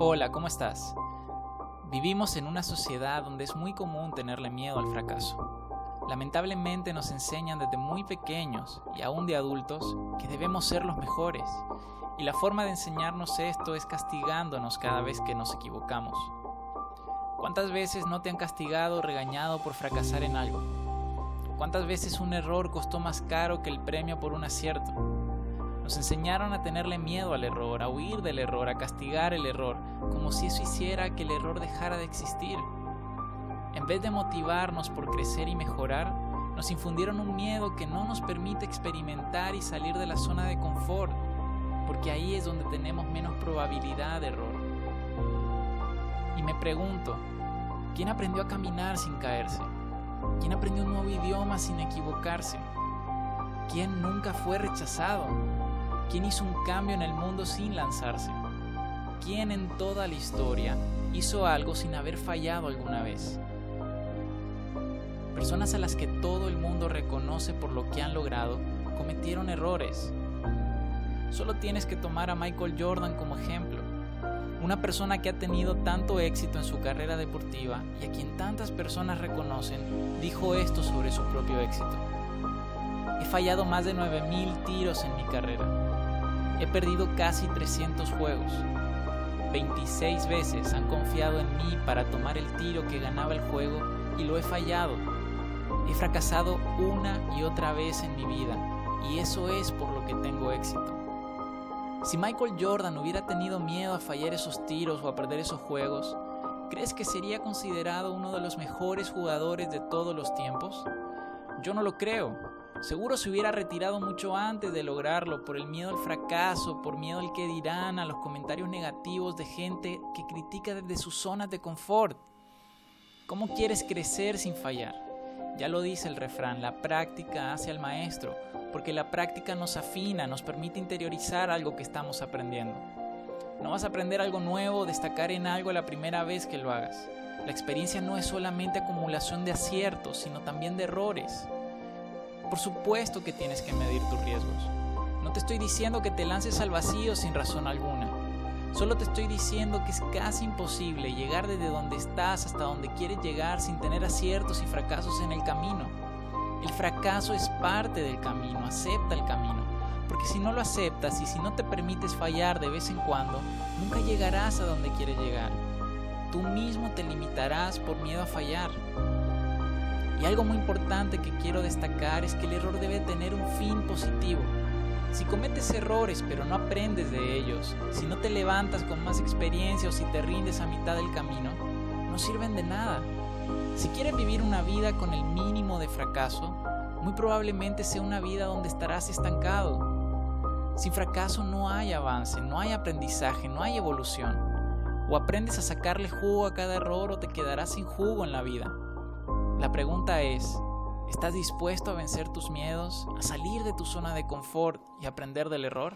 Hola, ¿cómo estás? Vivimos en una sociedad donde es muy común tenerle miedo al fracaso. Lamentablemente nos enseñan desde muy pequeños y aún de adultos que debemos ser los mejores. Y la forma de enseñarnos esto es castigándonos cada vez que nos equivocamos. ¿Cuántas veces no te han castigado o regañado por fracasar en algo? ¿Cuántas veces un error costó más caro que el premio por un acierto? Nos enseñaron a tenerle miedo al error, a huir del error, a castigar el error, como si eso hiciera que el error dejara de existir. En vez de motivarnos por crecer y mejorar, nos infundieron un miedo que no nos permite experimentar y salir de la zona de confort, porque ahí es donde tenemos menos probabilidad de error. Y me pregunto, ¿quién aprendió a caminar sin caerse? ¿Quién aprendió un nuevo idioma sin equivocarse? ¿Quién nunca fue rechazado? ¿Quién hizo un cambio en el mundo sin lanzarse? ¿Quién en toda la historia hizo algo sin haber fallado alguna vez? Personas a las que todo el mundo reconoce por lo que han logrado cometieron errores. Solo tienes que tomar a Michael Jordan como ejemplo. Una persona que ha tenido tanto éxito en su carrera deportiva y a quien tantas personas reconocen, dijo esto sobre su propio éxito. He fallado más de 9.000 tiros en mi carrera He perdido casi 300 juegos. 26 veces han confiado en mí para tomar el tiro que ganaba el juego y lo he fallado. He fracasado una y otra vez en mi vida y eso es por lo que tengo éxito. Si Michael Jordan hubiera tenido miedo a fallar esos tiros o a perder esos juegos, ¿crees que sería considerado uno de los mejores jugadores de todos los tiempos? Yo no lo creo. Seguro se hubiera retirado mucho antes de lograrlo por el miedo al fracaso, por miedo al que dirán, a los comentarios negativos de gente que critica desde sus zonas de confort. ¿Cómo quieres crecer sin fallar? Ya lo dice el refrán, la práctica hace al maestro, porque la práctica nos afina, nos permite interiorizar algo que estamos aprendiendo. No vas a aprender algo nuevo o destacar en algo la primera vez que lo hagas. La experiencia no es solamente acumulación de aciertos, sino también de errores. Por supuesto que tienes que medir tus riesgos. No te estoy diciendo que te lances al vacío sin razón alguna. Solo te estoy diciendo que es casi imposible llegar desde donde estás hasta donde quieres llegar sin tener aciertos y fracasos en el camino. El fracaso es parte del camino, acepta el camino. Porque si no lo aceptas y si no te permites fallar de vez en cuando, nunca llegarás a donde quieres llegar. Tú mismo te limitarás por miedo a fallar. Y algo muy importante que quiero destacar es que el error debe tener un fin positivo. Si cometes errores pero no aprendes de ellos, si no te levantas con más experiencia o si te rindes a mitad del camino, no sirven de nada. Si quieres vivir una vida con el mínimo de fracaso, muy probablemente sea una vida donde estarás estancado. Sin fracaso no hay avance, no hay aprendizaje, no hay evolución. O aprendes a sacarle jugo a cada error o te quedarás sin jugo en la vida. La pregunta es, ¿estás dispuesto a vencer tus miedos, a salir de tu zona de confort y aprender del error?